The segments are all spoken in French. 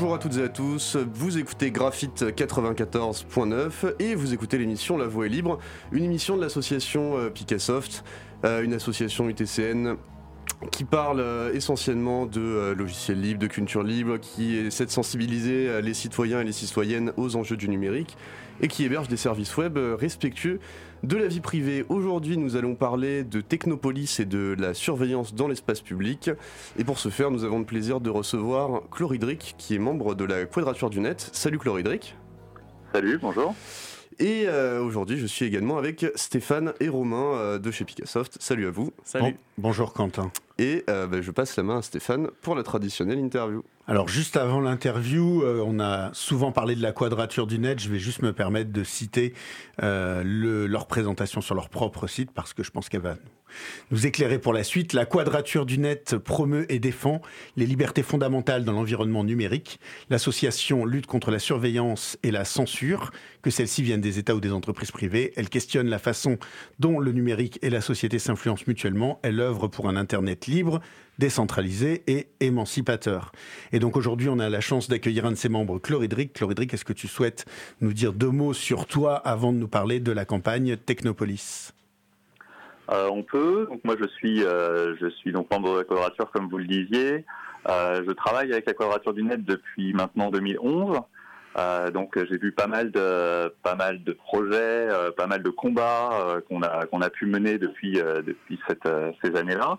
Bonjour à toutes et à tous, vous écoutez Graphite 94.9 et vous écoutez l'émission La Voix est libre, une émission de l'association euh, Picassoft, euh, une association UTCN qui parle euh, essentiellement de logiciels libres, de culture libre, qui essaie de sensibiliser les citoyens et les citoyennes aux enjeux du numérique et qui héberge des services web respectueux de la vie privée. Aujourd'hui, nous allons parler de Technopolis et de la surveillance dans l'espace public. Et pour ce faire, nous avons le plaisir de recevoir Chloridric, qui est membre de la Quadrature du Net. Salut Chloridric. Salut, bonjour. Et euh, aujourd'hui, je suis également avec Stéphane et Romain euh, de chez Picassoft. Salut à vous. Salut. bonjour Quentin. Et euh, bah, je passe la main à Stéphane pour la traditionnelle interview. Alors juste avant l'interview, on a souvent parlé de la quadrature du net. Je vais juste me permettre de citer leur présentation sur leur propre site parce que je pense qu'elle va nous éclairer pour la suite. La quadrature du net promeut et défend les libertés fondamentales dans l'environnement numérique. L'association lutte contre la surveillance et la censure, que celles-ci viennent des États ou des entreprises privées. Elle questionne la façon dont le numérique et la société s'influencent mutuellement. Elle œuvre pour un Internet libre, décentralisé et émancipateur. Et donc aujourd'hui, on a la chance d'accueillir un de ses membres, Chloridric. Chloridric, est-ce que tu souhaites nous dire deux mots sur toi avant de nous parler de la campagne Technopolis? Euh, on peut. Donc moi je suis euh, je suis donc membre de la Quadrature comme vous le disiez. Euh, je travaille avec la Quadrature du Net depuis maintenant 2011. donc j'ai vu pas mal de pas mal de projets, pas mal de combats qu'on a qu'on a pu mener depuis depuis cette, ces années-là.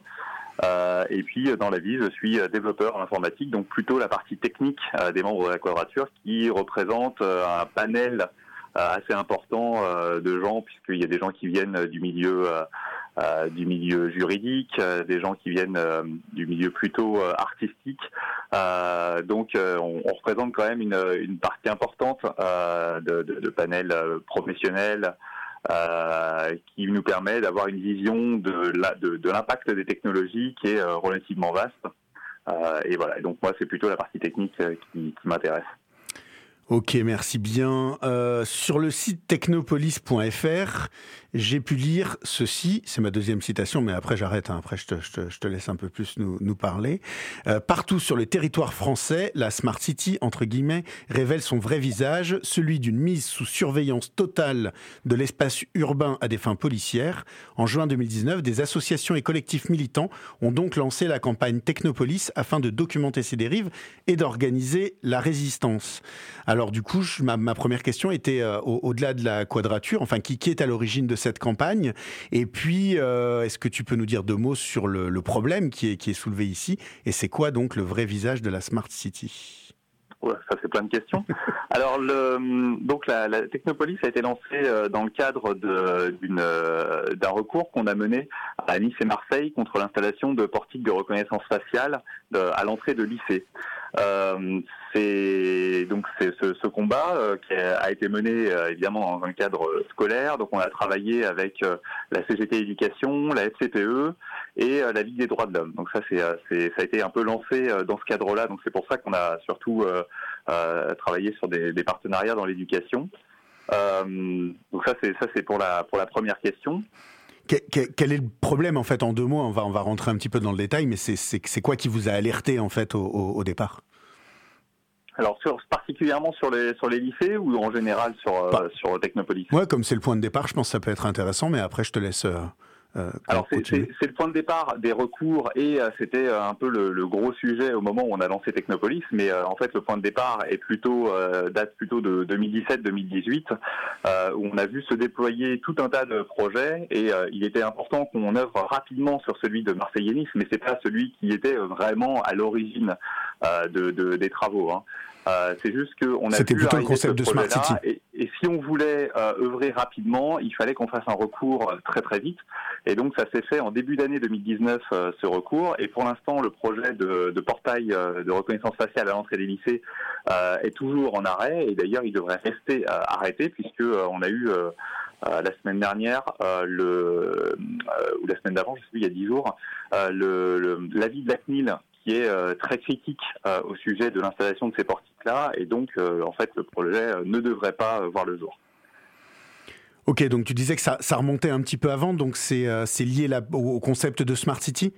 et puis dans la vie, je suis développeur informatique, donc plutôt la partie technique des membres de la Quadrature qui représente un panel assez important de gens puisqu'il y a des gens qui viennent du milieu euh, du milieu juridique, euh, des gens qui viennent euh, du milieu plutôt artistique. donc on, représente quand même une, partie importante de, panel professionnel qui nous permet d'avoir une vision de l'impact des technologies qui est relativement vaste. et voilà, donc moi c'est plutôt la partie technique qui m'intéresse. Ok, merci bien. Euh, sur le site technopolis.fr, j'ai pu lire ceci, c'est ma deuxième citation, mais après j'arrête, hein. après je te, laisse un peu plus nous, parler. Euh, partout sur le territoire français, la Smart City, entre guillemets, révèle son vrai visage, celui d'une mise sous surveillance totale de l'espace urbain à des fins policières. En juin 2019, des associations et collectifs militants ont donc lancé la campagne Technopolis afin de documenter ces dérives et d'organiser la résistance. Alors du coup, ma, première question était euh, au-delà de la quadrature, enfin qui, est à l'origine de cette campagne Et puis, euh, est-ce que tu peux nous dire deux mots sur le, problème qui est, qui est soulevé ici Et c'est quoi donc le vrai visage de la Smart City? Ça c'est plein de questions. Alors le, donc la, Technopolis a été lancée euh, dans le cadre d'un recours qu'on a mené à Nice et Marseille contre l'installation de portiques de reconnaissance faciale à l'entrée de lycée. Euh, c'est donc c'est ce, combat euh, qui a été mené euh, évidemment dans un cadre scolaire. Donc on a travaillé avec la CGT Éducation, la FCPE et la Ligue des droits de l'homme. Donc ça c'est ça a été un peu lancé dans ce cadre-là. Donc c'est pour ça qu'on a surtout travaillé sur des, des partenariats dans l'éducation. donc ça c'est ça c'est pour la pour la première question quel est le problème en fait en deux mots on va, on va rentrer un petit peu dans le détail, mais c'est quoi qui vous a alerté en fait au, départ? Alors particulièrement sur les sur les lycées ou en général sur euh, sur Technopolis? Ouais, comme c'est le point de départ, je pense que ça peut être intéressant, mais après je te laisse. Euh, euh, Alors c'est le point de départ des recours et euh, c'était euh, un peu le, gros sujet au moment où on a lancé Technopolis, mais en fait le point de départ est plutôt date plutôt de 2017-2018 où on a vu se déployer tout un tas de projets et il était important qu'on œuvre rapidement sur celui de Marseille-Nice, mais c'est pas celui qui était vraiment à l'origine de, des travaux. Hein. C'est juste a C'était plutôt le concept de Smart City. Et, si on voulait euh, œuvrer rapidement, il fallait qu'on fasse un recours euh, très très vite. Et donc ça s'est fait en début d'année 2019 ce recours. Et pour l'instant, le projet de, portail de reconnaissance faciale à l'entrée des lycées est toujours en arrêt. Et d'ailleurs, il devrait rester arrêté puisque on a eu la semaine dernière, ou la semaine d'avant, je sais plus, il y a dix jours, l'avis de la CNIL qui est euh, très critique euh, au sujet de l'installation de ces portiques-là, et donc euh, en fait le projet ne devrait pas voir le jour. Ok, donc tu disais que ça, remontait un petit peu avant, donc c'est lié au concept de Smart City?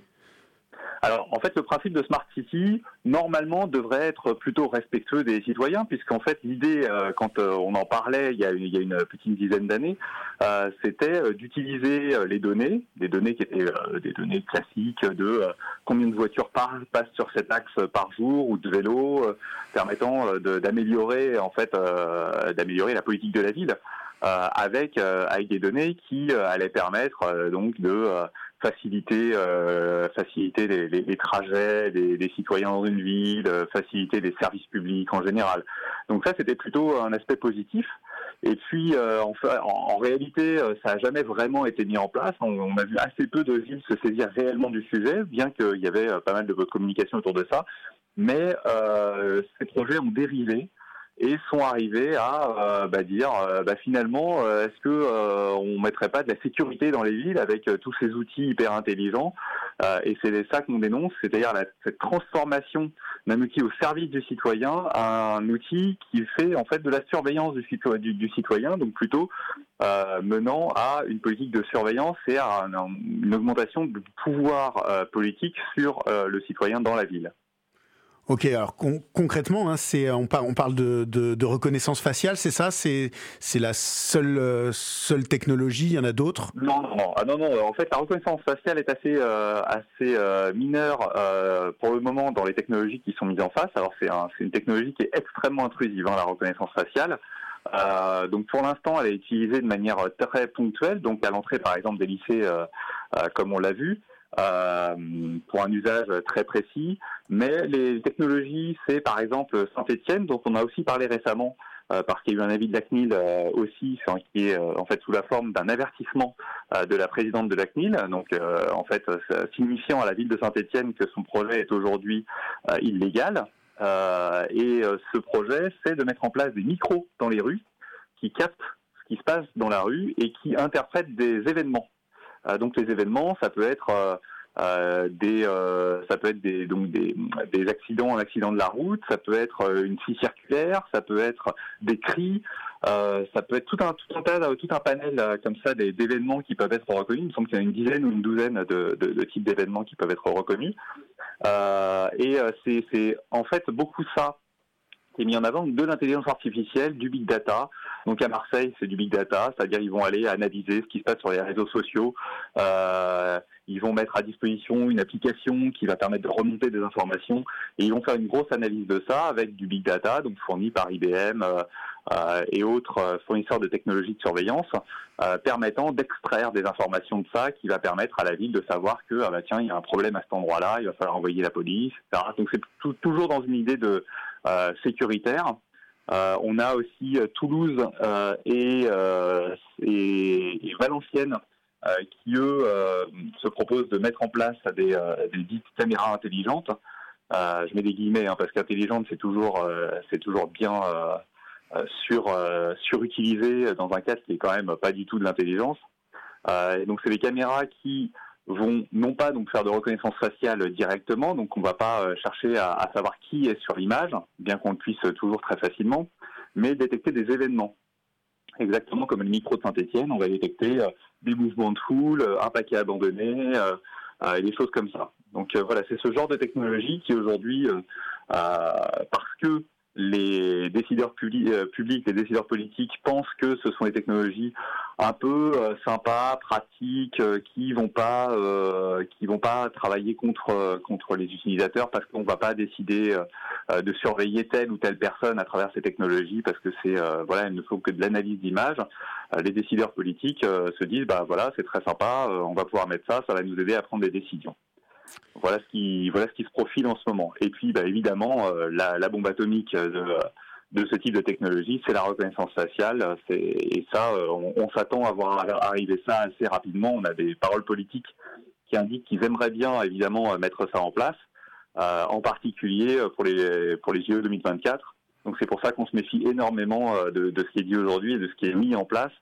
Alors, en fait, le principe de Smart City, normalement, devrait être plutôt respectueux des citoyens, puisqu'en fait, l'idée, euh, quand euh, on en parlait il y a, une petite dizaine d'années, euh, c'était d'utiliser les données, des données qui étaient des données classiques de combien de voitures passent sur cet axe par jour ou de vélos, permettant d'améliorer, en fait, d'améliorer la politique de la ville. avec avec des données qui allaient permettre donc de faciliter, euh, faciliter les, trajets des, citoyens dans une ville, euh, faciliter les services publics en général. Donc ça, c'était plutôt un aspect positif. Et puis, euh, en, en, réalité, euh, ça n'a jamais vraiment été mis en place. On, on, a vu assez peu de villes se saisir réellement du sujet, bien qu'il y avait pas mal de communication autour de ça. Mais ces projets ont dérivé et sont arrivés à euh, bah, dire euh, bah, finalement euh, est-ce que on mettrait pas de la sécurité dans les villes avec tous ces outils hyper intelligents et c'est ça qu'on dénonce c'est-à-dire cette transformation d'un outil au service du citoyen à un outil qui fait en fait de la surveillance du, du, citoyen donc plutôt menant à une politique de surveillance et à une augmentation du pouvoir politique sur le citoyen dans la ville. Ok, alors concrètement, hein, c'est on, parle de, reconnaissance faciale, c'est ça? C'est la seule euh, seule technologie. Il y en a d'autres? Non, non, non. Ah, non. En fait, la reconnaissance faciale est assez euh, assez euh, mineure euh, pour le moment dans les technologies qui sont mises en face. Alors c'est un, une technologie qui est extrêmement intrusive, hein, la reconnaissance faciale. Euh, donc pour l'instant, elle est utilisée de manière très ponctuelle, donc à l'entrée par exemple des lycées, euh, comme on l'a vu. Euh, pour un usage très précis. Mais les technologies, c'est par exemple Saint-Etienne, dont on a aussi parlé récemment, euh, parce qu'il y a eu un avis de la CNIL euh, aussi, qui est en fait sous la forme d'un avertissement de la présidente de la CNIL, donc en fait signifiant à la ville de Saint-Etienne que son projet est aujourd'hui illégal. et ce projet, c'est de mettre en place des micros dans les rues qui captent ce qui se passe dans la rue et qui interprètent des événements. Euh, donc les événements, ça peut être euh, euh, des, ça peut être des, donc des, accidents, un accident de la route, ça peut être une scie circulaire, ça peut être des cris, ça peut être tout un tout un panel comme ça d'événements qui peuvent être reconnus. Il me semble qu'il y a une dizaine ou une douzaine de, de, de types d'événements qui peuvent être reconnus. et c'est en fait beaucoup ça qui est mis en avant de l'intelligence artificielle, du big data. Donc à Marseille, c'est du big data, c'est-à-dire ils vont aller analyser ce qui se passe sur les réseaux sociaux. Euh, ils vont mettre à disposition une application qui va permettre de remonter des informations et ils vont faire une grosse analyse de ça avec du big data, donc fourni par IBM euh, euh, et autres euh, fournisseurs de technologies de surveillance, euh, permettant d'extraire des informations de ça qui va permettre à la ville de savoir que ah bah tiens il y a un problème à cet endroit-là, il va falloir envoyer la police, etc. Donc c'est toujours dans une idée de euh, sécuritaire. Euh, on a aussi euh, Toulouse et, et, Valenciennes qui, eux, se proposent de mettre en place des, dites caméras intelligentes. je mets des guillemets hein, parce qu'intelligente, c'est toujours, toujours bien sur, surutilisé dans un cas qui est quand même pas du tout de l'intelligence. donc, c'est des caméras qui vont non pas donc faire de reconnaissance faciale directement, donc on ne va pas euh, chercher à, savoir qui est sur l'image, bien qu'on le puisse toujours très facilement, mais détecter des événements. Exactement comme le micro de Saint-Etienne, on va détecter euh, des mouvements de foule, euh, un paquet abandonné, et des choses comme ça. Donc voilà, c'est ce genre de technologie qui aujourd'hui, parce que les décideurs euh, publics, les décideurs politiques pensent que ce sont des technologies un peu euh, sympas, pratiques, euh, qui vont pas, qui vont pas travailler contre contre les utilisateurs parce qu'on va pas décider de surveiller telle ou telle personne à travers ces technologies parce que c'est voilà, il ne faut que de l'analyse d'image. les décideurs politiques se disent bah voilà, c'est très sympa, on va pouvoir mettre ça, ça va nous aider à prendre des décisions. Voilà ce qui voilà ce qui se profile en ce moment. Et puis bah, évidemment euh, la, la, bombe atomique de, de ce type de technologie, c'est la reconnaissance faciale. Et ça, euh, on, s'attend à voir arriver ça assez rapidement. On a des paroles politiques qui indiquent qu'ils aimeraient bien évidemment mettre ça en place, euh, en particulier pour les pour les JE 2024. Donc c'est pour ça qu'on se méfie énormément de, de, ce qui est dit aujourd'hui et de ce qui est mis en place,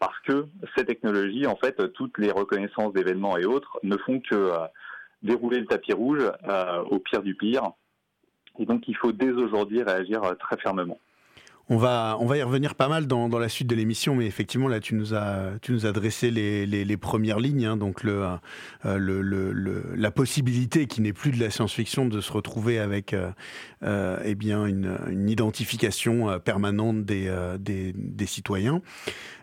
parce que ces technologies, en fait, toutes les reconnaissances d'événements et autres ne font que dérouler le tapis rouge euh, au pire du pire. Et donc il faut dès aujourd'hui réagir euh, très fermement. On va, on va y revenir pas mal dans, la suite de l'émission, mais effectivement, là, tu nous as, tu nous dressé les, les, premières lignes. Hein, donc, le, euh, le, le, la possibilité, qui n'est plus de la science-fiction, de se retrouver avec euh, euh eh bien, une, une identification permanente des, des, des, citoyens.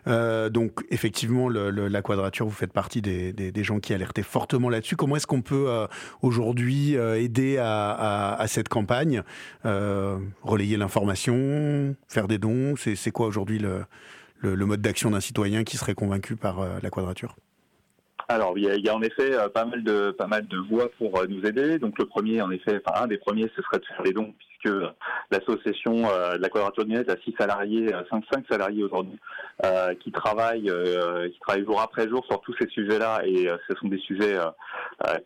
donc, effectivement, la quadrature, vous faites partie des, des, gens qui alertaient fortement là-dessus. Comment est-ce qu'on peut aujourd'hui aider à, à, cette campagne? Relayer l'information faire des dons C'est quoi aujourd'hui le, mode d'action d'un citoyen qui serait convaincu par euh, la quadrature? Alors, il y, a, en effet euh, pas mal de pas voies pour euh, nous aider. Donc, le premier, en effet, enfin un des premiers, ce serait de faire des dons, puisque l'association de la Quadrature du Net a six salariés, 5 cinq salariés aujourd'hui, qui travaillent jour après jour sur tous ces sujets-là, et ce sont des sujets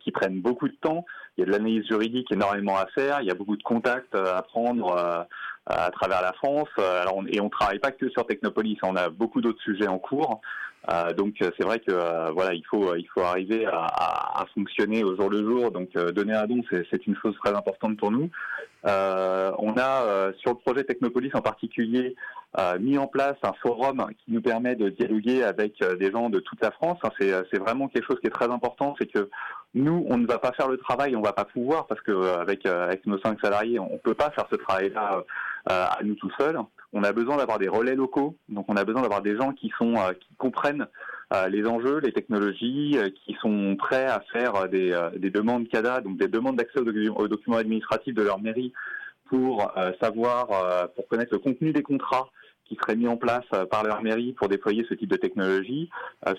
qui prennent beaucoup de temps. Il y a de l'analyse juridique énormément à faire. Il y a beaucoup de contacts à prendre à travers la France. Euh, alors et on travaille pas que sur Technopolis, on a beaucoup d'autres sujets en cours. Euh, donc euh, c'est vrai que voilà, il faut il faut arriver à, à, fonctionner au jour le jour. Donc donner un don, c'est une chose très importante pour nous. on a sur le projet Technopolis en particulier mis en place un forum qui nous permet de dialoguer avec des gens de toute la France. Hein, c'est vraiment quelque chose qui est très important, c'est que nous, on ne va pas faire le travail, on va pas pouvoir parce que avec avec nos cinq salariés, on peut pas faire ce travail-là euh, à nous tout seuls. On a besoin d'avoir des relais locaux, donc on a besoin d'avoir des gens qui sont euh, qui comprennent euh, les enjeux, les technologies, qui sont prêts à faire des, des demandes CADA, donc des demandes d'accès aux, documents administratifs de leur mairie pour savoir, pour connaître le contenu des contrats qui seraient mis en place par leur mairie pour déployer ce type de technologie,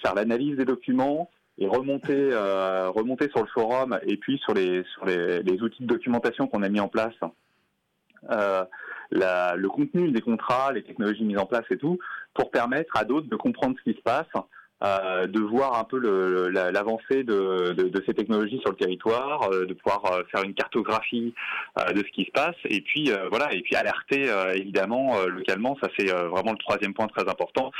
faire l'analyse des documents, et remonter remonter sur le forum et puis sur les sur les, outils de documentation qu'on a mis en place. Euh, le contenu des contrats, les technologies mises en place et tout, pour permettre à d'autres de comprendre ce qui se passe euh, de voir un peu l'avancée de, de, de, ces technologies sur le territoire, euh, de pouvoir euh, faire une cartographie de ce qui se passe, et puis voilà, et puis alerter évidemment localement. Ça c'est vraiment le troisième point très important,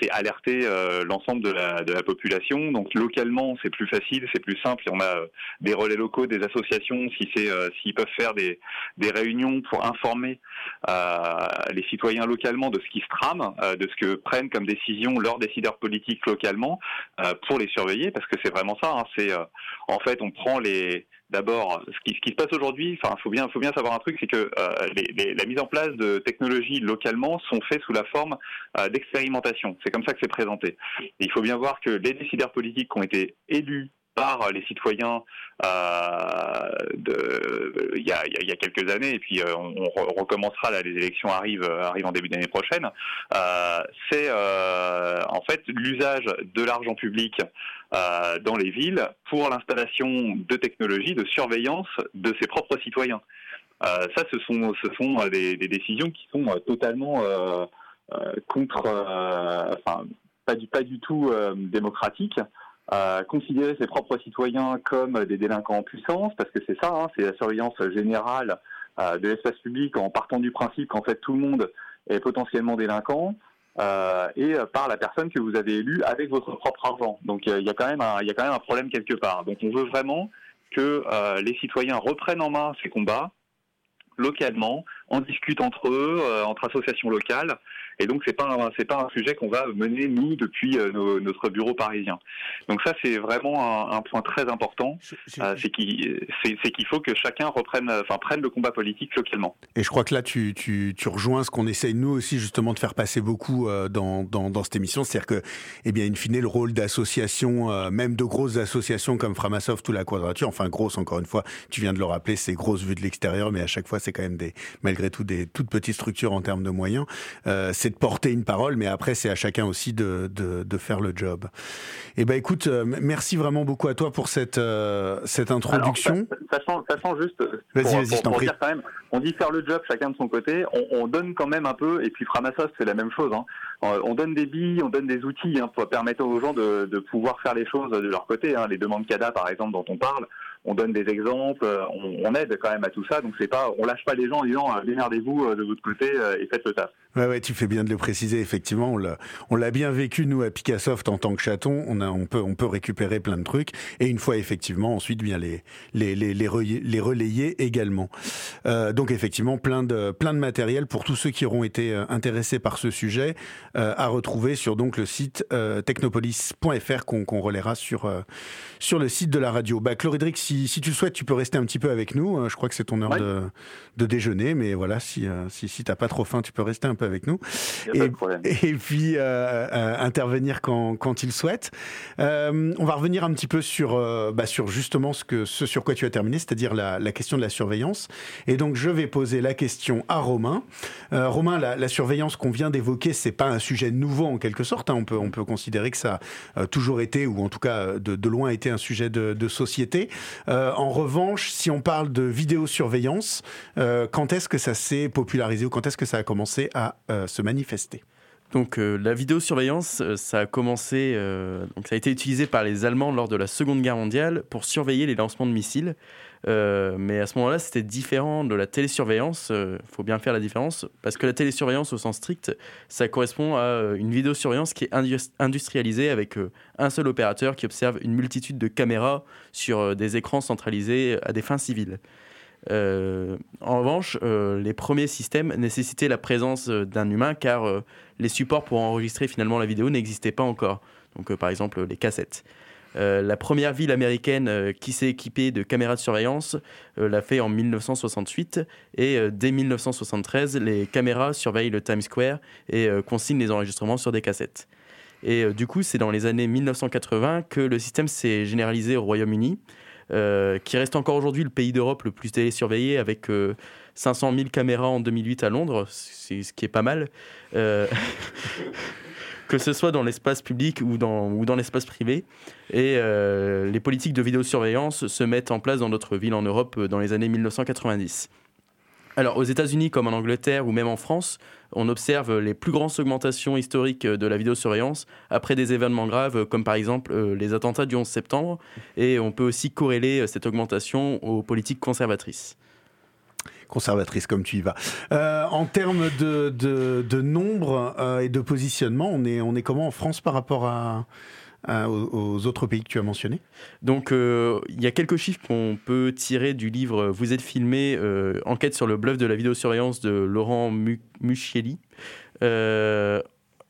c'est alerter l'ensemble de la, de la population. Donc localement c'est plus facile, c'est plus simple. on a des relais locaux, des associations, si c'est s'ils peuvent faire des, des réunions pour informer les citoyens localement de ce qui se trame, de ce que prennent comme décision leurs décideurs politiques localement euh, pour les surveiller, parce que c'est vraiment ça. Hein, euh, en fait, on prend les D'abord, ce qui, se passe aujourd'hui, enfin, faut bien, savoir un truc, c'est que euh, la mise en place de technologies localement sont faites sous la forme d'expérimentation. C'est comme ça que c'est présenté. Il faut bien voir que les décideurs politiques qui ont été élus par les citoyens euh, il, y a, quelques années, et puis euh, on, recommencera, là, les élections arrivent, euh, arrivent en début d'année prochaine, euh, c'est euh, en fait l'usage de l'argent public euh, dans les villes pour l'installation de technologies de surveillance de ses propres citoyens. ça, ce sont, ce sont des, des décisions qui sont totalement contre, enfin, pas du, pas du tout démocratiques considérer ses propres citoyens comme des délinquants en puissance, parce que c'est ça, hein, c'est la surveillance générale euh, de l'espace public en partant du principe qu'en fait tout le monde est potentiellement délinquant. Euh, et par la personne que vous avez élue avec votre propre argent. Donc il y a quand même un, y a quand même un problème quelque part. Donc on veut vraiment que euh, les citoyens reprennent en main ces combats localement, en discutent entre eux, euh, entre associations locales, et donc c'est pas c'est pas un sujet qu'on va mener nous depuis euh, notre bureau parisien. Donc ça c'est vraiment un, point très important, euh, c'est qu'il c'est qu'il faut que chacun reprenne, enfin prenne le combat politique localement. Et je crois que là tu tu, tu rejoins ce qu'on essaye nous aussi justement de faire passer beaucoup dans, dans, dans cette émission, c'est-à-dire que eh bien in fine le rôle d'association, même de grosses associations comme Framasoft ou la Quadrature, enfin grosse encore une fois, tu viens de le rappeler, c'est grosse vue de l'extérieur, mais à chaque fois c'est quand même des malgré tout des toutes petites structures en termes de moyens. Euh, c'est de porter une parole, mais après, c'est à chacun aussi de, de, de, faire le job. Et eh ben, écoute, euh, merci vraiment beaucoup à toi pour cette, euh, cette introduction. sachant, sachant juste, vas-y, vas-y, quand même, on dit faire le job chacun de son côté, on, on donne quand même un peu, et puis Framasoft, c'est la même chose. Hein. On donne des billes, on donne des outils hein, pour permettre aux gens de, de, pouvoir faire les choses de leur côté. Hein. Les demandes CADA, par exemple, dont on parle, on donne des exemples, on, on, aide quand même à tout ça. Donc c'est pas, on lâche pas les gens en disant démerdez-vous de votre côté et faites le taf. Ouais, ouais, tu fais bien de le préciser. Effectivement, on l'a bien vécu nous à Picassoft en tant que chaton. On a, on peut, on peut récupérer plein de trucs et une fois effectivement, ensuite bien les les les les, relayer, également. Euh, donc effectivement, plein de plein de matériel pour tous ceux qui auront été euh, intéressés par ce sujet euh, à retrouver sur donc le site euh, technopolis.fr qu'on qu'on relaiera sur euh, sur le site de la radio. Bah, Chloridric, si si tu le souhaites, tu peux rester un petit peu avec nous. Hein. Je crois que c'est ton heure de de déjeuner, mais voilà, si si si t'as pas trop faim, tu peux rester un peu avec nous. Et, et, puis euh, euh, intervenir quand, quand il souhaite. Euh, on va revenir un petit peu sur, bah, sur justement ce, que, ce sur quoi tu as terminé, c'est-à-dire la, la, question de la surveillance. Et donc je vais poser la question à Romain. Romain, la, la surveillance qu'on vient d'évoquer, c'est pas un sujet nouveau en quelque sorte. Hein. On, peut, on peut considérer que ça a toujours été, ou en tout cas de, de loin été un sujet de, de société. en revanche, si on parle de vidéosurveillance, quand est-ce que ça s'est popularisé ou quand est-ce que ça a commencé à euh, se manifester. Donc euh, la vidéosurveillance, euh, ça a commencé, donc ça a été utilisé par les Allemands lors de la Seconde Guerre mondiale pour surveiller les lancements de missiles. mais à ce moment-là, c'était différent de la télésurveillance. Il faut bien faire la différence parce que la télésurveillance au sens strict, ça correspond à une vidéosurveillance qui est industrialisée avec un seul opérateur qui observe une multitude de caméras sur des écrans centralisés à des fins civiles. Euh, en revanche, euh, les premiers systèmes nécessitaient la présence euh, d'un humain car les supports pour enregistrer finalement la vidéo n'existaient pas encore. Donc par exemple les cassettes. la première ville américaine qui s'est équipée de caméras de surveillance l'a fait en 1968 et dès 1973, les caméras surveillent le Times Square et consignent les enregistrements sur des cassettes. Et du coup, c'est dans les années 1980 que le système s'est généralisé au Royaume-Uni qui reste encore aujourd'hui le pays d'Europe le plus télésurveillé avec 500 euh, 000 caméras en 2008 à Londres, ce qui est pas mal. Euh, que ce soit dans l'espace public ou dans, ou dans l'espace privé. Et les politiques de vidéosurveillance se mettent en place dans d'autres villes en Europe dans les années 1990. Alors aux États-Unis comme en Angleterre ou même en France, on observe les plus grandes augmentations historiques de la vidéosurveillance après des événements graves comme par exemple euh, les attentats du 11 septembre et on peut aussi corréler euh, cette augmentation aux politiques conservatrices conservatrices comme tu y vas. Euh, en termes de, nombre et de positionnement, on est, on est comment en France par rapport à, euh, aux, autres pays que tu as mentionnés Donc, euh, il y a quelques chiffres qu'on peut tirer du livre Vous êtes filmé, euh, enquête sur le bluff de la vidéosurveillance de Laurent Muccielli. il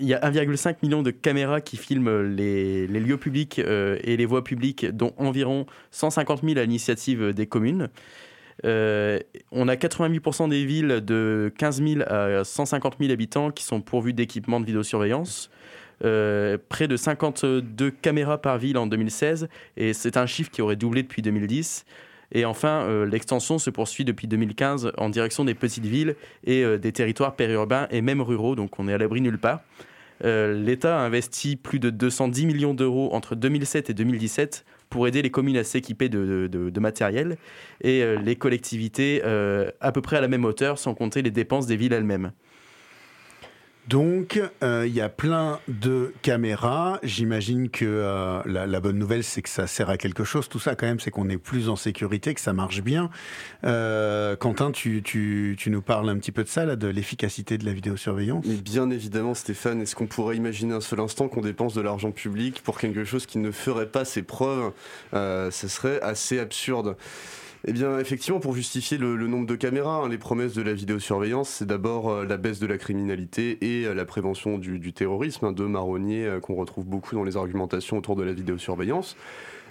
y a 1,5 million de caméras qui filment les, lieux publics et les voies publiques, dont environ 150 000 à l'initiative des communes. on a 88% des villes de 15 000 à 150 000 habitants qui sont pourvues d'équipements de vidéosurveillance. Euh, près de 52 caméras par ville en 2016, et c'est un chiffre qui aurait doublé depuis 2010. Et enfin, euh, l'extension se poursuit depuis 2015 en direction des petites villes et euh, des territoires périurbains et même ruraux, donc on est à l'abri nulle part. L'État a investi plus de 210 millions d'euros entre 2007 et 2017 pour aider les communes à s'équiper de, de, matériel et les collectivités à peu près à la même hauteur, sans compter les dépenses des villes elles-mêmes. Donc, euh, il y a plein de caméras. J'imagine que euh, la, bonne nouvelle, c'est que ça sert à quelque chose. Tout ça, quand même, c'est qu'on est plus en sécurité, que ça marche bien. Euh, Quentin, tu, tu, tu, nous parles un petit peu de ça, là, de l'efficacité de la vidéosurveillance? Mais bien évidemment, Stéphane. Est-ce qu'on pourrait imaginer un seul instant qu'on dépense de l'argent public pour quelque chose qui ne ferait pas ses preuves? Ce serait assez absurde. Eh effectivement, pour justifier le, nombre de caméras, hein, les promesses de la vidéosurveillance, c'est d'abord euh, la baisse de la criminalité et euh, la prévention du, terrorisme, hein, deux marronniers euh, qu'on retrouve beaucoup dans les argumentations autour de la vidéosurveillance.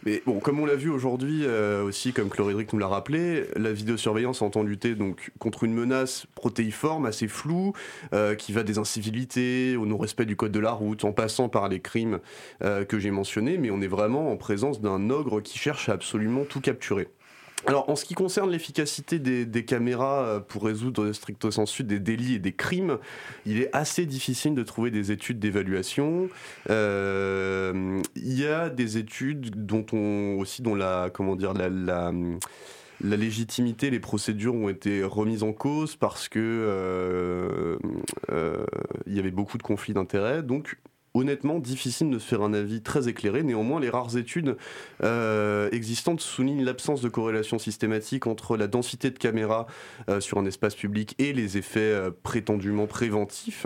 Mais comme on l'a vu aujourd'hui aussi, comme Chloridric nous l'a rappelé, la vidéosurveillance entend lutter donc contre une menace protéiforme, assez floue, qui va des incivilités au non-respect du code de la route, en passant par les crimes que j'ai mentionnés, mais on est vraiment en présence d'un ogre qui cherche à absolument tout capturer. Alors, en ce qui concerne l'efficacité des, caméras euh, pour résoudre stricto sensu des délits et des crimes, il est assez difficile de trouver des études d'évaluation. Euh, il y a des études dont on aussi dont la comment dire la, légitimité, les procédures ont été remises en cause parce que euh, il y avait beaucoup de conflits d'intérêts. Donc honnêtement difficile de se faire un avis très éclairé. Néanmoins, les rares études euh, existantes soulignent l'absence de corrélation systématique entre la densité de caméras euh, sur un espace public et les effets euh, prétendument préventifs.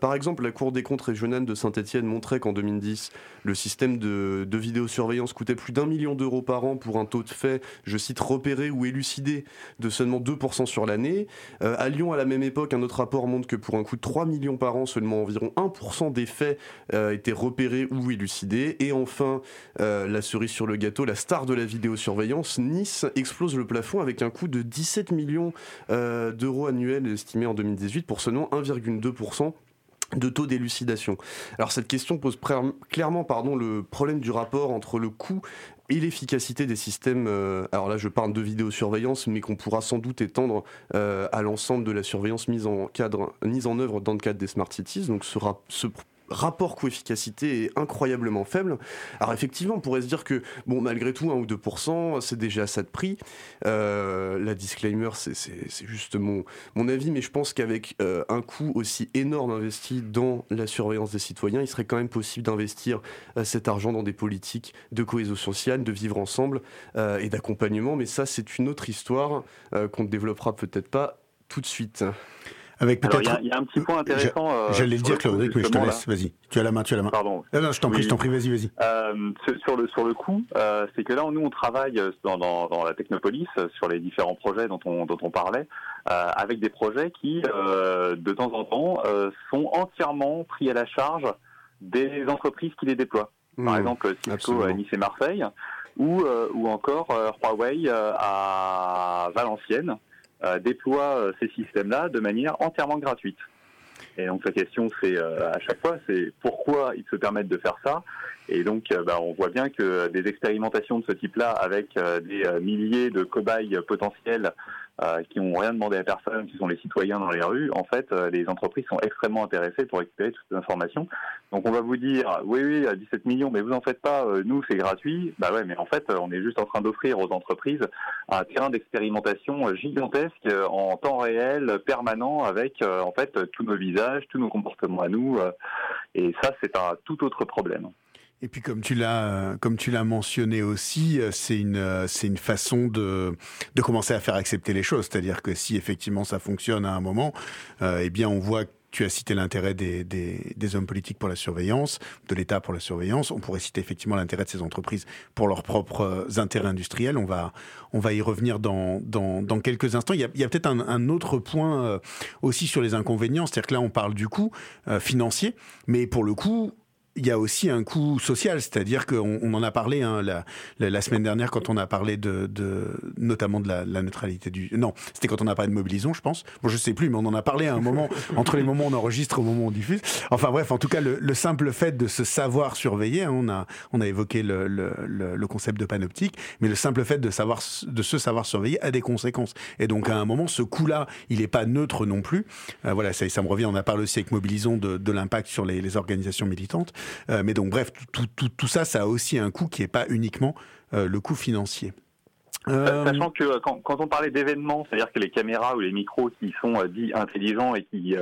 par exemple, la Cour des comptes régionale de Saint-Etienne montrait qu'en 2010, le système de, de vidéosurveillance coûtait plus d'un million d'euros par an pour un taux de fait, je cite, repéré ou élucidé de seulement 2% sur l'année. à Lyon, à la même époque, un autre rapport montre que pour un coût de 3 millions par an, seulement environ 1% des faits euh, étaient repérés ou élucidés. Et enfin, euh, la cerise sur le gâteau, la star de la vidéosurveillance, Nice explose le plafond avec un coût de 17 millions euh, d'euros annuels estimé en 2018 pour seulement 1,2% de taux d'élucidation. Alors cette question pose clairement pardon, le problème du rapport entre le coût et l'efficacité des systèmes, alors là je parle de vidéosurveillance, mais qu'on pourra sans doute étendre à l'ensemble de la surveillance mise en, cadre, mise en œuvre dans le cadre des Smart Cities. Donc ce rapport coût-efficacité est incroyablement faible. Alors effectivement, on pourrait se dire que, bon, malgré tout, 1 ou 2%, c'est déjà ça de prix. Euh, la disclaimer, c'est juste mon, mon avis, mais je pense qu'avec euh, un coût aussi énorme investi dans la surveillance des citoyens, il serait quand même possible d'investir euh, cet argent dans des politiques de cohésion sociale, de vivre ensemble et d'accompagnement. Mais ça, c'est une autre histoire qu'on ne développera peut-être pas tout de suite. Avec peut-être. Il y, a un petit point intéressant. Euh, j'allais le dire, Claude, mais je te laisse. Vas-y. Tu as la main, tu as la main. Pardon. Non, non je t'en prie, je t'en prie, vas-y, vas-y. Euh, sur le sur le coup, euh, c'est que là, nous, on travaille dans, dans, dans, la Technopolis sur les différents projets dont on dont on parlait, avec des projets qui, de temps en temps, sont entièrement pris à la charge des entreprises qui les déploient. Par mmh, exemple, Cisco à Nice et Marseille, ou ou encore Huawei à Valenciennes. Euh, déploie euh, ces systèmes-là de manière entièrement gratuite. Et donc la question, c'est euh, à chaque fois, c'est pourquoi ils se permettent de faire ça? Et donc, bah, on voit bien que des expérimentations de ce type-là, avec des milliers de cobayes potentiels euh, qui n'ont rien demandé à personne, qui sont les citoyens dans les rues, en fait, euh, les entreprises sont extrêmement intéressées pour récupérer toutes ces informations. Donc on va vous dire, oui, oui, à 17 millions, mais vous en faites pas, euh, nous c'est gratuit. Bah ouais, mais en fait, on est juste en train d'offrir aux entreprises un terrain d'expérimentation gigantesque en temps réel, permanent, avec en fait tous nos visages, tous nos comportements à nous. et ça, c'est un tout autre problème. Et puis comme tu l'as comme tu l'as mentionné aussi, euh, c'est une euh, c'est une façon de de commencer à faire accepter les choses. C'est-à-dire que si effectivement ça fonctionne à un moment, euh, eh bien on voit tu as cité l'intérêt des, des, hommes politiques pour la surveillance, de l'État pour la surveillance. On pourrait citer effectivement l'intérêt de ces entreprises pour leurs propres intérêts industriels. On va, on va y revenir dans, dans, quelques instants. Il y a, peut-être un, autre point aussi sur les inconvénients. C'est-à-dire que là, on parle du coût financier, mais pour le coup, il y a aussi un coût social, c'est-à-dire qu'on on en a parlé hein, la, la, semaine dernière quand on a parlé de, de notamment de la, la, neutralité du. Non, c'était quand on a parlé de Mobilison, je pense. Bon, je sais plus, mais on en a parlé à un moment entre les moments où on enregistre au moment où on diffuse. Enfin bref, en tout cas, le, le simple fait de se savoir surveiller, hein, on a on a évoqué le, le, le, concept de panoptique, mais le simple fait de savoir de se savoir surveiller a des conséquences. Et donc à un moment, ce coût-là, il n'est pas neutre non plus. Euh, voilà, ça, ça me revient. On a parlé aussi avec Mobilison de, de l'impact sur les, les organisations militantes. Euh, mais donc bref, tout, tout, tout, ça, ça a aussi un coût qui n'est pas uniquement euh, le coût financier. Euh, sachant que quand, quand on parlait d'événements, c'est-à-dire que les caméras ou les micros qui sont dits intelligents et qui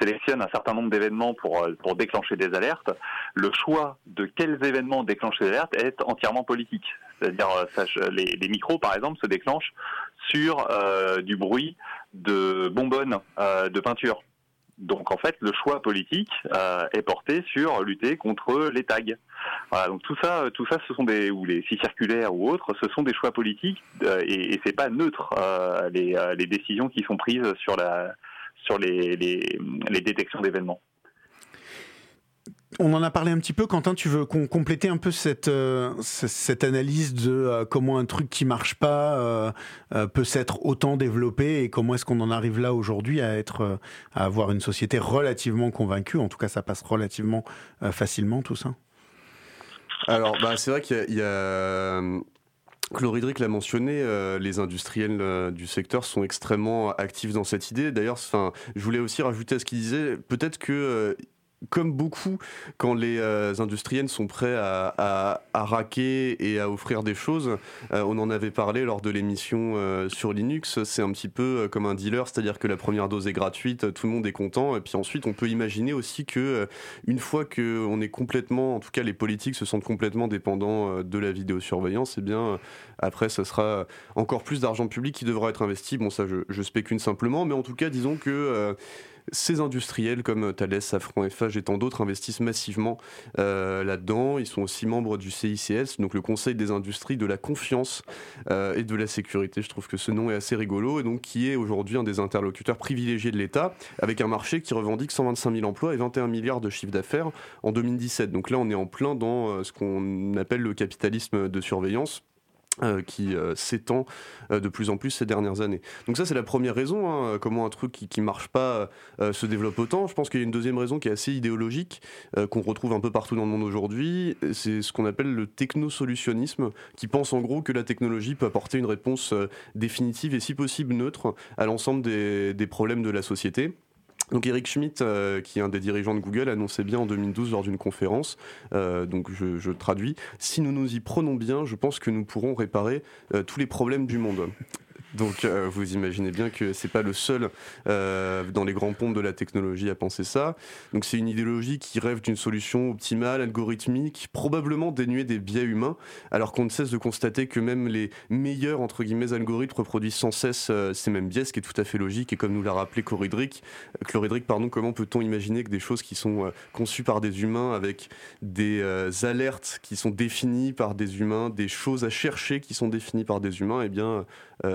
sélectionnent un certain nombre d'événements pour, pour déclencher des alertes, le choix de quels événements déclencher des alertes est entièrement politique. C'est-à-dire les, les, micros, par exemple, se déclenchent sur du bruit de bonbonnes de peinture. Donc en fait, le choix politique euh, est porté sur lutter contre les tags. Voilà, donc tout ça, tout ça, ce sont des ou les si circulaires ou autres, ce sont des choix politiques euh, et, et c'est pas neutre euh, les, euh, les, décisions qui sont prises sur la sur les, les, les détections d'événements. On en a parlé un petit peu, Quentin. Tu veux compléter un peu cette, euh, cette analyse de euh, comment un truc qui marche pas euh, peut s'être autant développé et comment est-ce qu'on en arrive là aujourd'hui à être, à avoir une société relativement convaincue? En tout cas, ça passe relativement facilement tout ça. Alors, bah, c'est vrai qu'il y, a. Chloridric l'a mentionné, les industriels du secteur sont extrêmement actifs dans cette idée. D'ailleurs, je voulais aussi rajouter à ce qu'il disait, peut-être que comme beaucoup, quand les industriels sont prêts à, raquer et à offrir des choses, on en avait parlé lors de l'émission sur Linux, c'est un petit peu comme un dealer, c'est-à-dire que la première dose est gratuite, tout le monde est content, et puis ensuite on peut imaginer aussi que une fois qu'on est complètement, en tout cas les politiques se sentent complètement dépendants de la vidéosurveillance, et eh bien après ce sera encore plus d'argent public qui devra être investi. Bon ça je, je spécule simplement, mais en tout cas disons que ces industriels comme Thales, Safran, FH et tant d'autres investissent massivement euh, là-dedans. Ils sont aussi membres du CICS, donc le Conseil des industries de la confiance euh, et de la sécurité. Je trouve que ce nom est assez rigolo et donc qui est aujourd'hui un des interlocuteurs privilégiés de l'État avec un marché qui revendique 125 000 emplois et 21 milliards de chiffre d'affaires en 2017. Donc là, on est en plein dans euh, ce qu'on appelle le capitalisme de surveillance euh, qui euh, s'étend euh, de plus en plus ces dernières années. Donc ça c'est la première raison, hein, comment un truc qui, qui marche pas se développe autant. Je pense qu'il y a une deuxième raison qui est assez idéologique, qu'on retrouve un peu partout dans le monde aujourd'hui, c'est ce qu'on appelle le technosolutionnisme, qui pense en gros que la technologie peut apporter une réponse définitive et si possible neutre à l'ensemble des, des problèmes de la société. Donc Eric Schmidt, euh, qui est un des dirigeants de Google, annonçait bien en 2012 lors d'une conférence, euh, donc je, traduis, si nous nous y prenons bien, je pense que nous pourrons réparer euh, tous les problèmes du monde. Donc euh, vous imaginez bien que c'est pas le seul euh, dans les grands ponts de la technologie à penser ça. Donc c'est une idéologie qui rêve d'une solution optimale, algorithmique, probablement dénuée des biais humains, alors qu'on ne cesse de constater que même les meilleurs entre guillemets algorithmes reproduisent sans cesse euh, ces mêmes biais, ce qui est tout à fait logique. Et comme nous l'a rappelé Chloridric, Chloridric, pardon, comment peut-on imaginer que des choses qui sont conçues par des humains avec des alertes qui sont définies par des humains, des choses à chercher qui sont définies par des humains, eh bien,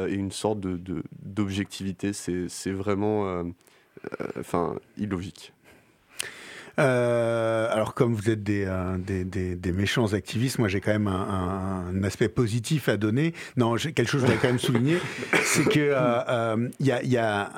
et une sorte d'objectivité. De, c'est vraiment euh, euh, enfin, illogique. Euh, alors, comme vous êtes des, des, méchants activistes, moi j'ai quand même un, aspect positif à donner. Non, quelque chose que je voudrais quand même souligner, c'est que il y, a,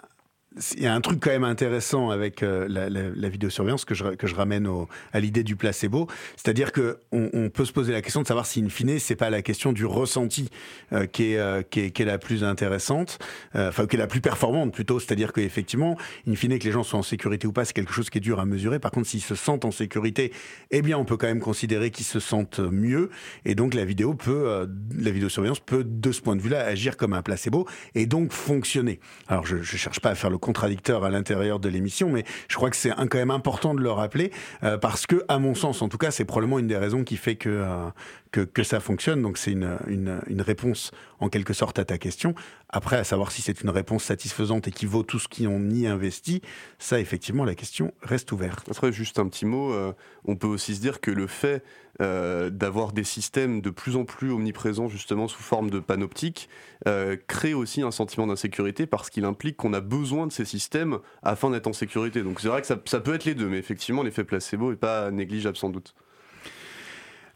il y a un truc quand même intéressant avec euh, la, la, la, vidéosurveillance que je, ramène à l'idée du placebo, c'est-à-dire que on, peut se poser la question de savoir si in fine c'est pas la question du ressenti euh, qui, est, euh, qui, est, la plus intéressante, enfin qui est la plus performante plutôt, c'est-à-dire qu'effectivement, in fine que les gens soient en sécurité ou pas, c'est quelque chose qui est dur à mesurer. Par contre, s'ils se sentent en sécurité, eh bien on peut quand même considérer qu'ils se sentent mieux, et donc la vidéo peut, la vidéosurveillance peut de ce point de vue-là agir comme un placebo et donc fonctionner. Alors je, je cherche pas à faire le contradicteur à l'intérieur de l'émission, mais je crois que c'est quand même important de le rappeler euh, parce que, à mon sens, en tout cas, c'est probablement une des raisons qui fait que euh, que, ça fonctionne. Donc c'est une, une, réponse en quelque sorte à ta question. Après, à savoir si c'est une réponse satisfaisante et qui vaut tout ce qu'on y investit, ça effectivement la question reste ouverte. Après, juste un petit mot, euh, on peut aussi se dire que le fait euh, d'avoir des systèmes de plus en plus omniprésents justement sous forme de panoptique euh, crée aussi un sentiment d'insécurité parce qu'il implique qu'on a besoin de ces systèmes afin d'être en sécurité. Donc c'est vrai que ça, ça peut être les deux, mais effectivement l'effet placebo est pas négligeable sans doute.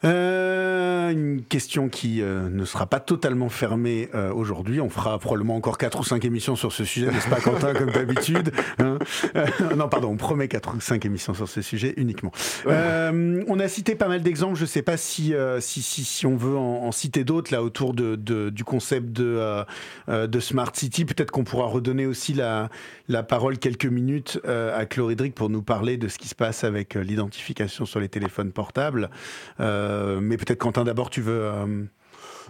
Euh, une question qui euh, ne sera pas totalement fermée euh, aujourd'hui. On fera probablement encore 4 ou 5 émissions sur ce sujet, n'est-ce pas Quentin, comme d'habitude hein Non, pardon, on promet 4 ou 5 émissions sur ce sujet uniquement. on a cité pas mal d'exemples, je ne sais pas si, si, si, si, on veut en, citer d'autres là autour de, de, du concept de, de Smart City. Peut-être qu'on pourra redonner aussi la, la parole quelques minutes à Chloridric pour nous parler de ce qui se passe avec l'identification sur les téléphones portables. Euh, mais peut-être Quentin d'abord, tu veux...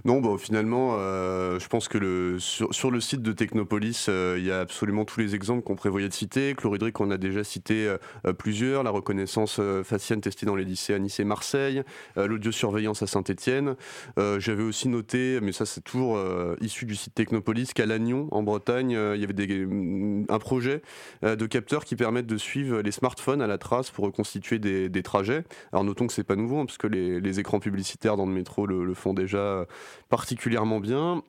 Non, bon, finalement, euh, je pense que sur, le site de Technopolis, euh, il y a absolument tous les exemples qu'on prévoyait de citer. Chloridric, on a déjà cité euh, plusieurs. La reconnaissance faciale testée dans les lycées à Nice et Marseille, l'audiosurveillance à Saint-Etienne. J'avais aussi noté, mais ça c'est toujours issu du site Technopolis, qu'à Lannion, en Bretagne, il y avait des, mm, un projet de capteurs qui permettent de suivre les smartphones à la trace pour reconstituer des, trajets. Alors notons que c'est pas nouveau, hein, parce que les, écrans publicitaires dans le métro le font déjà particulièrement bien.